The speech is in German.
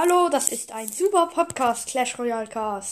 Hallo, das ist ein super Podcast, Clash Royale Cast.